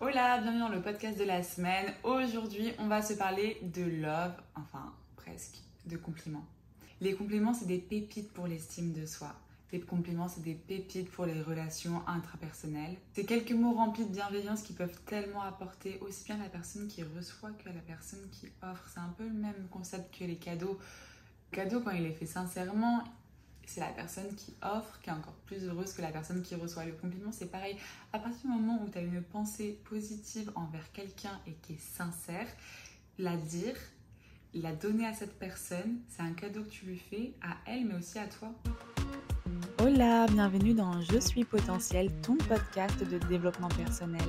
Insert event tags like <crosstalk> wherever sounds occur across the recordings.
Hola, bienvenue dans le podcast de la semaine. Aujourd'hui, on va se parler de love, enfin presque, de compliments. Les compliments, c'est des pépites pour l'estime de soi. Les compliments, c'est des pépites pour les relations intrapersonnelles. C'est quelques mots remplis de bienveillance qui peuvent tellement apporter aussi bien à la personne qui reçoit que à la personne qui offre. C'est un peu le même concept que les cadeaux. Le cadeau, quand il est fait sincèrement, c'est la personne qui offre qui est encore plus heureuse que la personne qui reçoit. Le compliment, c'est pareil. À partir du moment où tu as une pensée positive envers quelqu'un et qui est sincère, la dire, la donner à cette personne, c'est un cadeau que tu lui fais à elle, mais aussi à toi. Hola, bienvenue dans Je suis potentiel, ton podcast de développement personnel.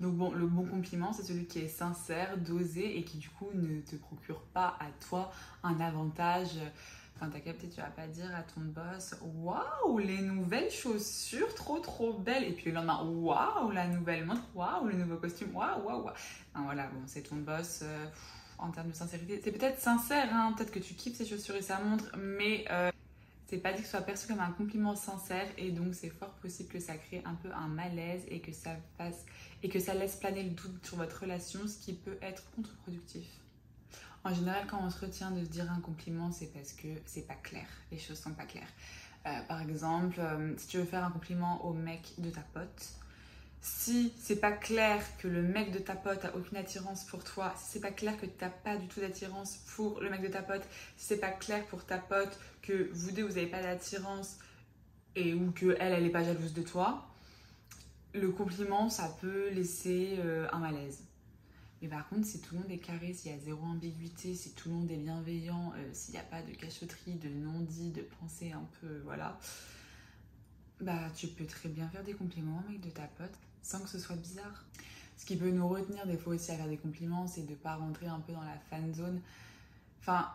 Donc bon, le bon compliment, c'est celui qui est sincère, dosé et qui du coup ne te procure pas à toi un avantage. Enfin, t'as capté, tu vas pas dire à ton boss Waouh, les nouvelles chaussures, trop trop belles. Et puis le lendemain, Waouh, la nouvelle montre, Waouh, le nouveau costume, Waouh, waouh, waouh. Enfin, voilà, bon, c'est ton boss. Euh, en termes de sincérité, c'est peut-être sincère, hein, peut-être que tu kiffes ces chaussures et sa montre, mais euh, c'est pas dit que ce soit perçu comme un compliment sincère et donc c'est fort possible que ça crée un peu un malaise et que ça fasse et que ça laisse planer le doute sur votre relation, ce qui peut être contre-productif. En général, quand on se retient de dire un compliment, c'est parce que c'est pas clair, les choses sont pas claires. Euh, par exemple, euh, si tu veux faire un compliment au mec de ta pote, si c'est pas clair que le mec de ta pote a aucune attirance pour toi, si c'est pas clair que tu n'as pas du tout d'attirance pour le mec de ta pote, si c'est pas clair pour ta pote que vous deux vous n'avez pas d'attirance et ou que elle elle est pas jalouse de toi, le compliment, ça peut laisser euh, un malaise. Mais par contre, si tout le monde est carré, s'il y a zéro ambiguïté, si tout le monde est bienveillant, euh, s'il n'y a pas de cachotterie, de non-dit, de pensée un peu, voilà, bah tu peux très bien faire des compliments au mec de ta pote sans que ce soit bizarre. Ce qui peut nous retenir des fois aussi à faire des compliments, c'est de ne pas rentrer un peu dans la fan zone. Enfin,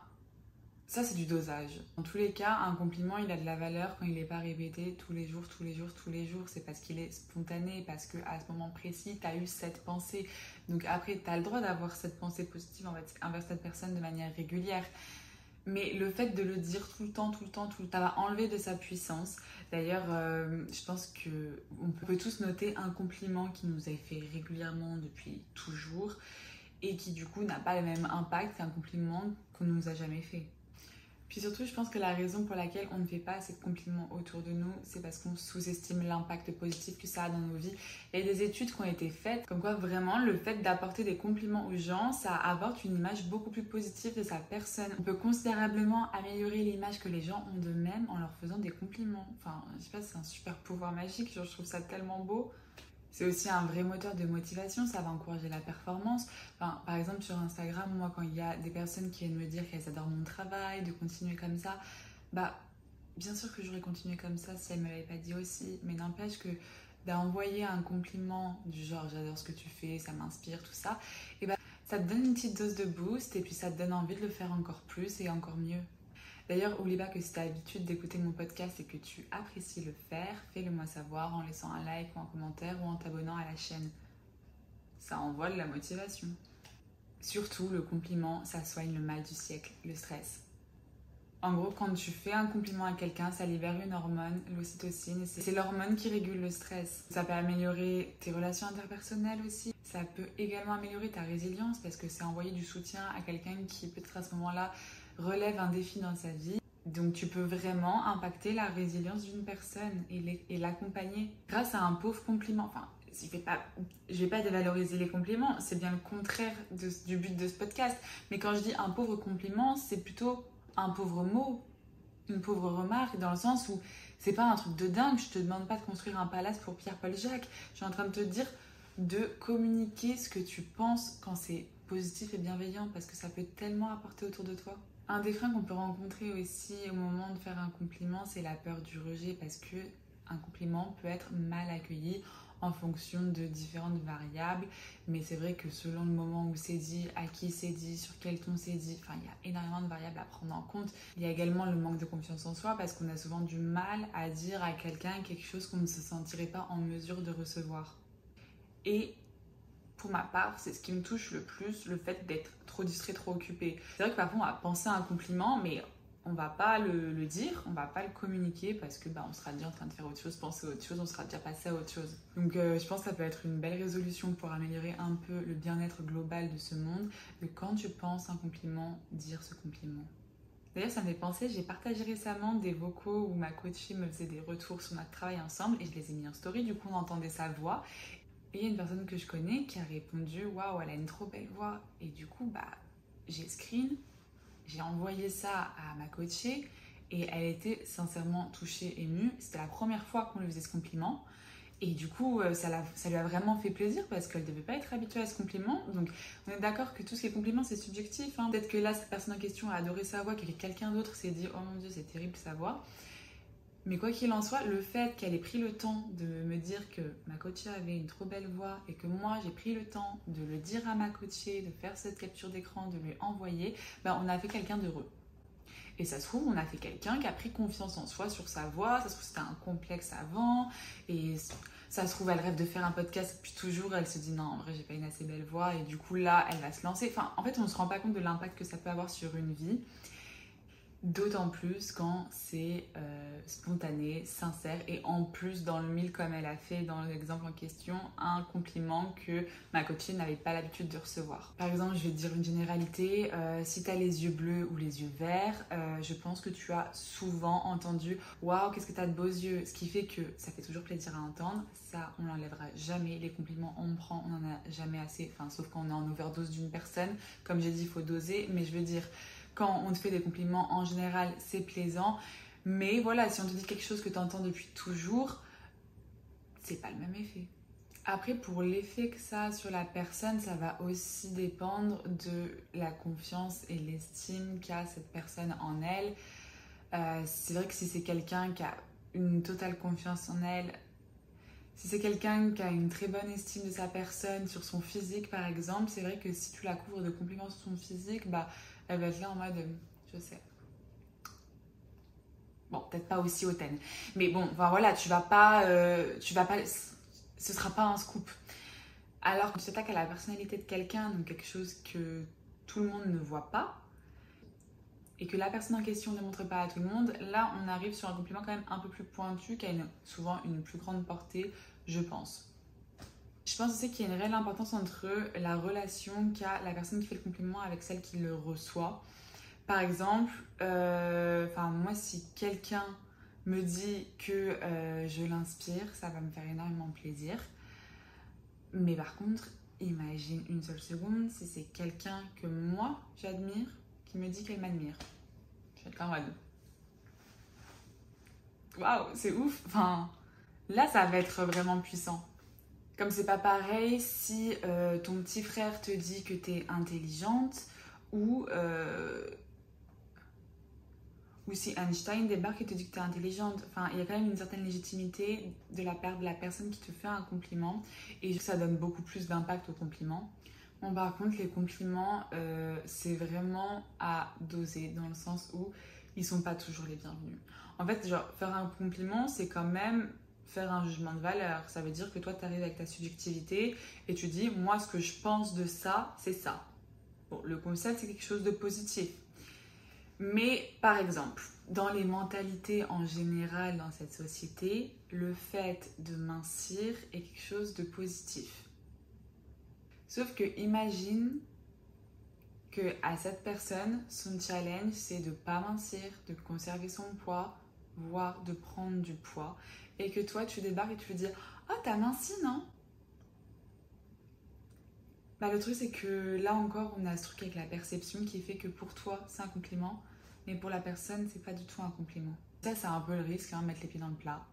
ça, c'est du dosage. Dans tous les cas, un compliment, il a de la valeur quand il n'est pas répété tous les jours, tous les jours, tous les jours. C'est parce qu'il est spontané, parce qu'à ce moment précis, tu as eu cette pensée. Donc après, tu as le droit d'avoir cette pensée positive envers cette personne de manière régulière. Mais le fait de le dire tout le temps, tout le temps, tout le temps, ça va enlever de sa puissance. D'ailleurs, euh, je pense que on peut tous noter un compliment qui nous a fait régulièrement depuis toujours et qui du coup n'a pas le même impact qu'un compliment qu'on nous a jamais fait. Puis surtout, je pense que la raison pour laquelle on ne fait pas assez de compliments autour de nous, c'est parce qu'on sous-estime l'impact positif que ça a dans nos vies. Il y a des études qui ont été faites, comme quoi vraiment le fait d'apporter des compliments aux gens, ça apporte une image beaucoup plus positive de sa personne. On peut considérablement améliorer l'image que les gens ont d'eux-mêmes en leur faisant des compliments. Enfin, je sais pas, c'est un super pouvoir magique, je trouve ça tellement beau. C'est aussi un vrai moteur de motivation, ça va encourager la performance. par exemple, sur Instagram, moi, quand il y a des personnes qui viennent me dire qu'elles adorent mon travail, de continuer comme ça, bah, bien sûr que j'aurais continué comme ça si elles ne me pas dit aussi, mais n'empêche que d'envoyer un compliment du genre j'adore ce que tu fais, ça m'inspire, tout ça, et bah, ça te donne une petite dose de boost et puis ça te donne envie de le faire encore plus et encore mieux. D'ailleurs, oublie pas que si tu as l'habitude d'écouter mon podcast et que tu apprécies le faire, fais-le moi savoir en laissant un like ou un commentaire ou en t'abonnant à la chaîne. Ça envoie de la motivation. Surtout, le compliment, ça soigne le mal du siècle, le stress. En gros, quand tu fais un compliment à quelqu'un, ça libère une hormone, l'ocytocine. C'est l'hormone qui régule le stress. Ça peut améliorer tes relations interpersonnelles aussi. Ça peut également améliorer ta résilience parce que c'est envoyer du soutien à quelqu'un qui peut-être à ce moment-là relève un défi dans sa vie. Donc tu peux vraiment impacter la résilience d'une personne et l'accompagner grâce à un pauvre compliment. Enfin, je ne pas, vais pas dévaloriser les compliments, c'est bien le contraire du but de ce podcast. Mais quand je dis un pauvre compliment, c'est plutôt un pauvre mot, une pauvre remarque, dans le sens où c'est pas un truc de dingue. Je te demande pas de construire un palace pour Pierre-Paul Jacques. Je suis en train de te dire de communiquer ce que tu penses quand c'est positif et bienveillant parce que ça peut tellement apporter autour de toi. Un des freins qu'on peut rencontrer aussi au moment de faire un compliment, c'est la peur du rejet parce que un compliment peut être mal accueilli en fonction de différentes variables. Mais c'est vrai que selon le moment où c'est dit, à qui c'est dit, sur quel ton c'est dit, enfin, il y a énormément de variables à prendre en compte. Il y a également le manque de confiance en soi parce qu'on a souvent du mal à dire à quelqu'un quelque chose qu'on ne se sentirait pas en mesure de recevoir. Et pour ma part, c'est ce qui me touche le plus, le fait d'être trop distrait, trop occupé. C'est vrai que parfois on va penser à un compliment, mais on va pas le, dire, on va pas le communiquer parce que bah, on sera déjà en train de faire autre chose, penser à autre chose, on sera déjà passé à autre chose. Donc euh, je pense que ça peut être une belle résolution pour améliorer un peu le bien-être global de ce monde, de quand tu penses un compliment, dire ce compliment. D'ailleurs, ça me fait penser, j'ai partagé récemment des vocaux où ma coachée me faisait des retours sur notre travail ensemble et je les ai mis en story, du coup on entendait sa voix. Et il y a une personne que je connais qui a répondu Waouh, elle a une trop belle voix. Et du coup, bah, j'ai screen, j'ai envoyé ça à ma coachée et elle était sincèrement touchée, émue. C'était la première fois qu'on lui faisait ce compliment. Et du coup, euh, ça, ça lui a vraiment fait plaisir parce qu'elle ne devait pas être habituée à ce compliment. Donc, on est d'accord que tout ce qui est compliment, c'est subjectif. Hein. Peut-être que là, cette personne en question a adoré sa voix, que quelqu'un d'autre s'est dit Oh mon Dieu, c'est terrible sa voix. Mais quoi qu'il en soit, le fait qu'elle ait pris le temps de me dire que ma coachée avait une trop belle voix et que moi j'ai pris le temps de le dire à ma coachée, de faire cette capture d'écran, de lui envoyer, ben on a fait quelqu'un d'heureux. Et ça se trouve, on a fait quelqu'un qui a pris confiance en soi sur sa voix. Ça se trouve, c'était un complexe avant. Et ça se trouve, elle rêve de faire un podcast. Puis toujours, elle se dit non, en vrai, j'ai pas une assez belle voix. Et du coup, là, elle va se lancer. Enfin, en fait, on ne se rend pas compte de l'impact que ça peut avoir sur une vie. D'autant plus quand c'est euh, spontané, sincère et en plus dans le mille comme elle a fait dans l'exemple en question, un compliment que ma copine n'avait pas l'habitude de recevoir. Par exemple, je vais dire une généralité, euh, si tu as les yeux bleus ou les yeux verts, euh, je pense que tu as souvent entendu Waouh, qu'est-ce que tu as de beaux yeux Ce qui fait que ça fait toujours plaisir à entendre, ça on l'enlèvera jamais. Les compliments, on prend, on n'en a jamais assez, enfin, sauf quand on est en overdose d'une personne. Comme j'ai dit, il faut doser, mais je veux dire quand on te fait des compliments, en général, c'est plaisant. Mais voilà, si on te dit quelque chose que tu entends depuis toujours, c'est pas le même effet. Après, pour l'effet que ça a sur la personne, ça va aussi dépendre de la confiance et l'estime qu'a cette personne en elle. Euh, c'est vrai que si c'est quelqu'un qui a une totale confiance en elle, si c'est quelqu'un qui a une très bonne estime de sa personne, sur son physique par exemple, c'est vrai que si tu la couvres de compliments sur son physique, bah elle va être là en mode, je sais. Bon, peut-être pas aussi hautaine. Mais bon, voilà, tu vas pas, euh, tu vas pas, ce sera pas un scoop. Alors que tu t'attaques à la personnalité de quelqu'un, donc quelque chose que tout le monde ne voit pas, et que la personne en question ne montre pas à tout le monde, là on arrive sur un compliment quand même un peu plus pointu, qui a souvent une plus grande portée, je pense. Je pense aussi qu'il y a une réelle importance entre la relation qu'a la personne qui fait le compliment avec celle qui le reçoit. Par exemple, euh, moi, si quelqu'un me dit que euh, je l'inspire, ça va me faire énormément plaisir. Mais par contre, imagine une seule seconde si c'est quelqu'un que moi j'admire qui me dit qu'elle m'admire. Je vais en mode. Waouh, c'est ouf! Enfin, là, ça va être vraiment puissant. Comme c'est pas pareil si euh, ton petit frère te dit que tu es intelligente ou, euh, ou si Einstein débarque et te dit que tu es intelligente. Enfin, il y a quand même une certaine légitimité de la part de la personne qui te fait un compliment et ça donne beaucoup plus d'impact au compliment. Bon, par contre, les compliments, euh, c'est vraiment à doser dans le sens où ils sont pas toujours les bienvenus. En fait, genre, faire un compliment, c'est quand même faire un jugement de valeur. Ça veut dire que toi, tu arrives avec ta subjectivité et tu dis, moi, ce que je pense de ça, c'est ça. Bon, le concept, c'est quelque chose de positif. Mais par exemple, dans les mentalités en général dans cette société, le fait de mincir est quelque chose de positif. Sauf que imagine que à cette personne, son challenge, c'est de pas mincir, de conserver son poids, voire de prendre du poids et que toi tu débarques et tu lui dis Oh, t'as minci, non? Bah, Le truc, c'est que là encore, on a ce truc avec la perception qui fait que pour toi, c'est un compliment, mais pour la personne, c'est pas du tout un compliment. Ça, c'est un peu le risque, hein, mettre les pieds dans le plat.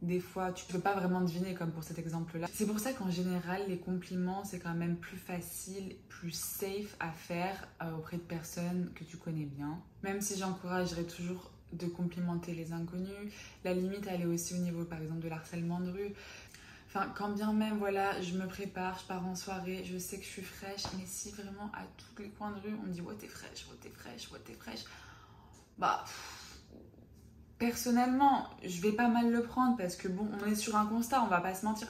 Des fois, tu peux pas vraiment deviner, comme pour cet exemple-là. C'est pour ça qu'en général, les compliments, c'est quand même plus facile, plus safe à faire euh, auprès de personnes que tu connais bien. Même si j'encouragerais toujours de complimenter les inconnus. La limite, elle est aussi au niveau, par exemple, de l'harcèlement de rue. Enfin, quand bien même, voilà, je me prépare, je pars en soirée, je sais que je suis fraîche, mais si vraiment à tous les coins de rue, on me dit, ouais, t'es fraîche, ouais, t'es fraîche, ouais, t'es fraîche, bah, personnellement, je vais pas mal le prendre parce que bon, on est sur un constat, on va pas se mentir.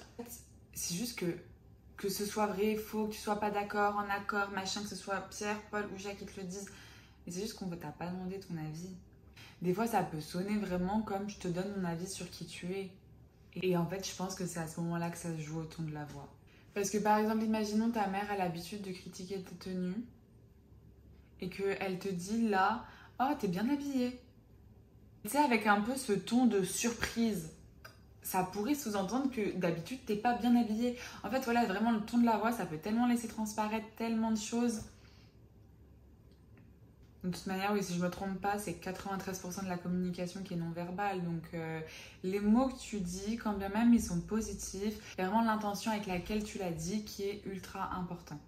C'est juste que que ce soit vrai, faux, que tu sois pas d'accord, en accord, machin, que ce soit Pierre, Paul ou Jacques qui te le disent. Mais c'est juste qu'on t'a pas demandé ton avis. Des fois, ça peut sonner vraiment comme je te donne mon avis sur qui tu es. Et en fait, je pense que c'est à ce moment-là que ça se joue au ton de la voix. Parce que par exemple, imaginons ta mère a l'habitude de critiquer tes tenues et qu'elle te dit là, oh, t'es bien habillée. Tu sais, avec un peu ce ton de surprise ça pourrait sous-entendre que d'habitude t'es pas bien habillé. En fait, voilà, vraiment le ton de la voix, ça peut tellement laisser transparaître tellement de choses. De toute manière, oui, si je me trompe pas, c'est 93% de la communication qui est non verbale. Donc, euh, les mots que tu dis, quand bien même ils sont positifs, c'est vraiment l'intention avec laquelle tu l'as dit qui est ultra important.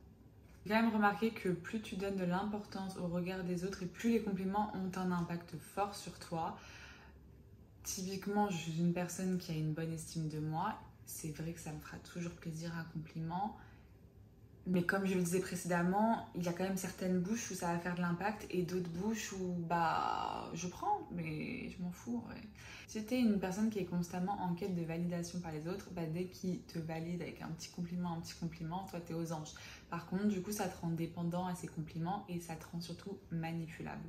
J'ai quand même remarqué que plus tu donnes de l'importance au regard des autres et plus les compliments ont un impact fort sur toi, typiquement, je suis une personne qui a une bonne estime de moi. C'est vrai que ça me fera toujours plaisir un compliment. Mais comme je le disais précédemment, il y a quand même certaines bouches où ça va faire de l'impact et d'autres bouches où bah je prends, mais je m'en fous. Ouais. Si tu es une personne qui est constamment en quête de validation par les autres, bah, dès qu'ils te valident avec un petit compliment, un petit compliment, toi tu es aux anges. Par contre, du coup, ça te rend dépendant à ces compliments et ça te rend surtout manipulable.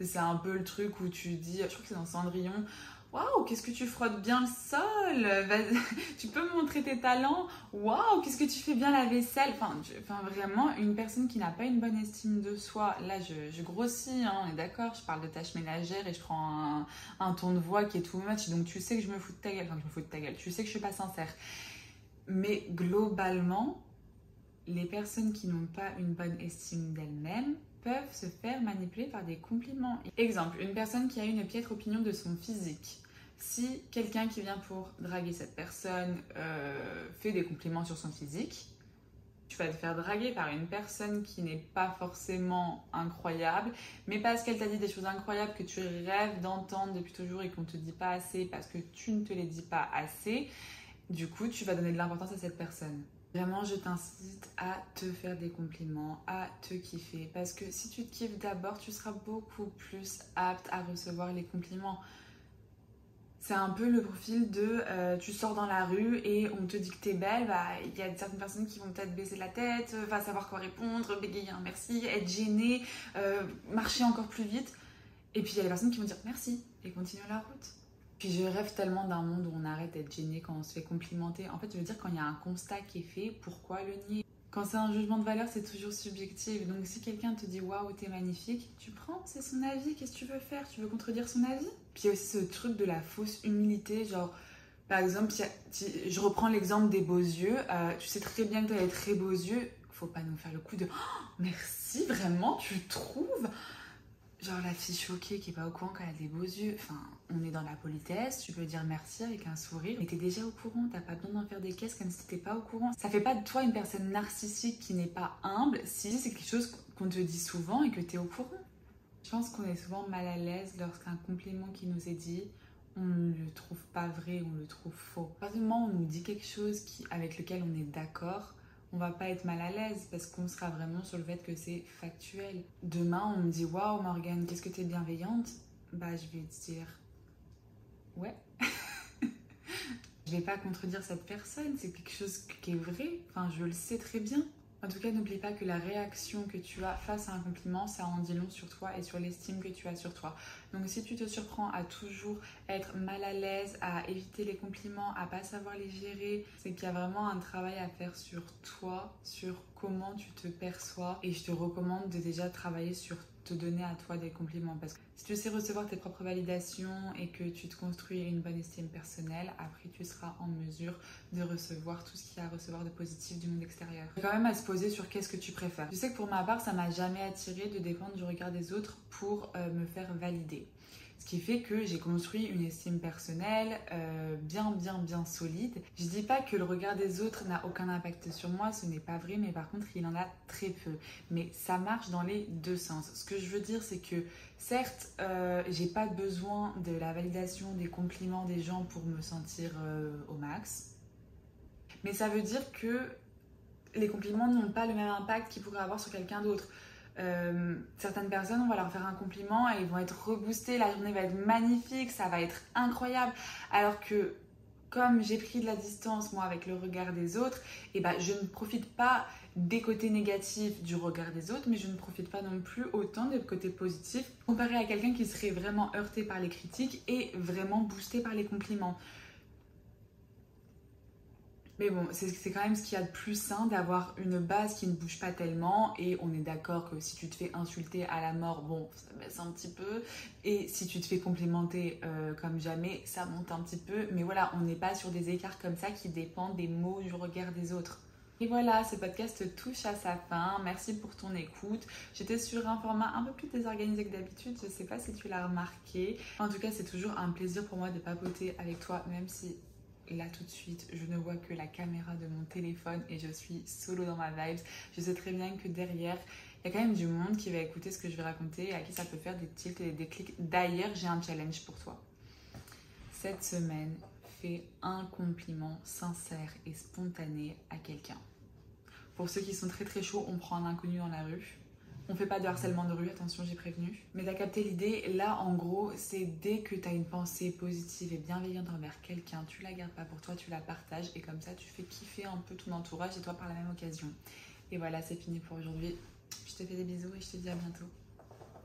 C'est un peu le truc où tu dis, je crois que c'est dans Cendrillon, Waouh, qu'est-ce que tu frottes bien le sol. <laughs> Tu peux me montrer tes talents. Waouh, qu'est-ce que tu fais bien la vaisselle. Enfin, vraiment, une personne qui n'a pas une bonne estime de soi, là je, grossis, hein, on est d'accord, je parle de tâches ménagères et je prends un, ton de voix qui est too much, donc tu sais que je me fous de ta gueule, enfin je me fous de ta gueule, tu sais que je suis pas sincère. Mais globalement, les personnes qui n'ont pas une bonne estime d'elles-mêmes, peuvent se faire manipuler par des compliments. Exemple, une personne qui a une piètre opinion de son physique. Si quelqu'un qui vient pour draguer cette personne euh, fait des compliments sur son physique, tu vas te faire draguer par une personne qui n'est pas forcément incroyable, mais parce qu'elle t'a dit des choses incroyables que tu rêves d'entendre depuis toujours et qu'on ne te dit pas assez parce que tu ne te les dis pas assez, du coup tu vas donner de l'importance à cette personne. Vraiment, je t'incite à te faire des compliments, à te kiffer. Parce que si tu te kiffes d'abord, tu seras beaucoup plus apte à recevoir les compliments. C'est un peu le profil de euh, tu sors dans la rue et on te dit que t'es belle, bah il y a certaines personnes qui vont peut-être baisser la tête, va savoir quoi répondre, bégayer un merci, être gênée, euh, marcher encore plus vite. Et puis il y a les personnes qui vont dire merci et continuer la route. Puis je rêve tellement d'un monde où on arrête d'être gêné quand on se fait complimenter. En fait, je veux dire, quand il y a un constat qui est fait, pourquoi le nier? Quand c'est un jugement de valeur, c'est toujours subjectif. Donc si quelqu'un te dit waouh, t'es magnifique, tu prends, c'est son avis, qu'est-ce que tu veux faire? Tu veux contredire son avis? Puis il y a aussi ce truc de la fausse humilité, genre. Par exemple, je reprends l'exemple des beaux yeux. Euh, tu sais très bien que tu as des très beaux yeux. Faut pas nous faire le coup de oh, merci, vraiment, tu trouves? Genre la fille choquée qui est pas au courant qu'elle a des beaux yeux. Enfin, on est dans la politesse, tu peux dire merci avec un sourire. Mais t'es déjà au courant, t'as pas besoin d'en faire des caisses comme si t'étais pas au courant. Ça fait pas de toi une personne narcissique qui n'est pas humble si c'est quelque chose qu'on te dit souvent et que t'es au courant. Je pense qu'on est souvent mal à l'aise lorsqu'un compliment qui nous est dit, on ne le trouve pas vrai, on le trouve faux. À partir moment où on nous dit quelque chose qui, avec lequel on est d'accord, on va pas être mal à l'aise parce qu'on sera vraiment sur le fait que c'est factuel. Demain, on me dit Waouh, Morgane, qu'est-ce que tu es bienveillante? Bah, je vais dire Ouais. <laughs> je vais pas contredire cette personne, c'est quelque chose qui est vrai. Enfin, je le sais très bien. En tout cas, n'oublie pas que la réaction que tu as face à un compliment, ça en dit long sur toi et sur l'estime que tu as sur toi. Donc si tu te surprends à toujours être mal à l'aise, à éviter les compliments, à pas savoir les gérer, c'est qu'il y a vraiment un travail à faire sur toi, sur comment tu te perçois. Et je te recommande de déjà travailler sur te donner à toi des compliments. Parce que si tu sais recevoir tes propres validations et que tu te construis une bonne estime personnelle, après tu seras en mesure de recevoir tout ce qu'il y a à recevoir de positif du monde extérieur. quand même à se poser sur qu'est-ce que tu préfères. Je sais que pour ma part, ça m'a jamais attiré de dépendre du regard des autres pour euh, me faire valider. Ce qui fait que j'ai construit une estime personnelle euh, bien, bien, bien solide. Je dis pas que le regard des autres n'a aucun impact sur moi, ce n'est pas vrai, mais par contre, il en a très peu. Mais ça marche dans les deux sens. Ce que je veux dire, c'est que certes, euh, j'ai pas besoin de la validation, des compliments des gens pour me sentir euh, au max. Mais ça veut dire que les compliments n'ont pas le même impact qu'ils pourraient avoir sur quelqu'un d'autre. Euh, certaines personnes, on va leur faire un compliment et ils vont être reboostés, la journée va être magnifique, ça va être incroyable. Alors que comme j'ai pris de la distance moi avec le regard des autres, eh ben je ne profite pas des côtés négatifs du regard des autres, mais je ne profite pas non plus autant des côtés positifs comparé à quelqu'un qui serait vraiment heurté par les critiques et vraiment boosté par les compliments. Mais bon, c'est quand même ce qu'il y a de plus sain d'avoir une base qui ne bouge pas tellement. Et on est d'accord que si tu te fais insulter à la mort, bon, ça baisse un petit peu. Et si tu te fais complimenter euh, comme jamais, ça monte un petit peu. Mais voilà, on n'est pas sur des écarts comme ça qui dépendent des mots, du regard des autres. Et voilà, ce podcast touche à sa fin. Merci pour ton écoute. J'étais sur un format un peu plus désorganisé que d'habitude. Je ne sais pas si tu l'as remarqué. En tout cas, c'est toujours un plaisir pour moi de papoter avec toi, même si là tout de suite, je ne vois que la caméra de mon téléphone et je suis solo dans ma vibes. Je sais très bien que derrière, il y a quand même du monde qui va écouter ce que je vais raconter et à qui ça peut faire des tilts et des clics. D'ailleurs, j'ai un challenge pour toi. Cette semaine, fais un compliment sincère et spontané à quelqu'un. Pour ceux qui sont très très chauds, on prend un inconnu dans la rue on fait pas de harcèlement de rue, attention, j'ai prévenu. Mais t'as capté l'idée, là en gros, c'est dès que t'as une pensée positive et bienveillante envers quelqu'un, tu la gardes pas pour toi, tu la partages et comme ça tu fais kiffer un peu ton entourage et toi par la même occasion. Et voilà, c'est fini pour aujourd'hui. Je te fais des bisous et je te dis à bientôt.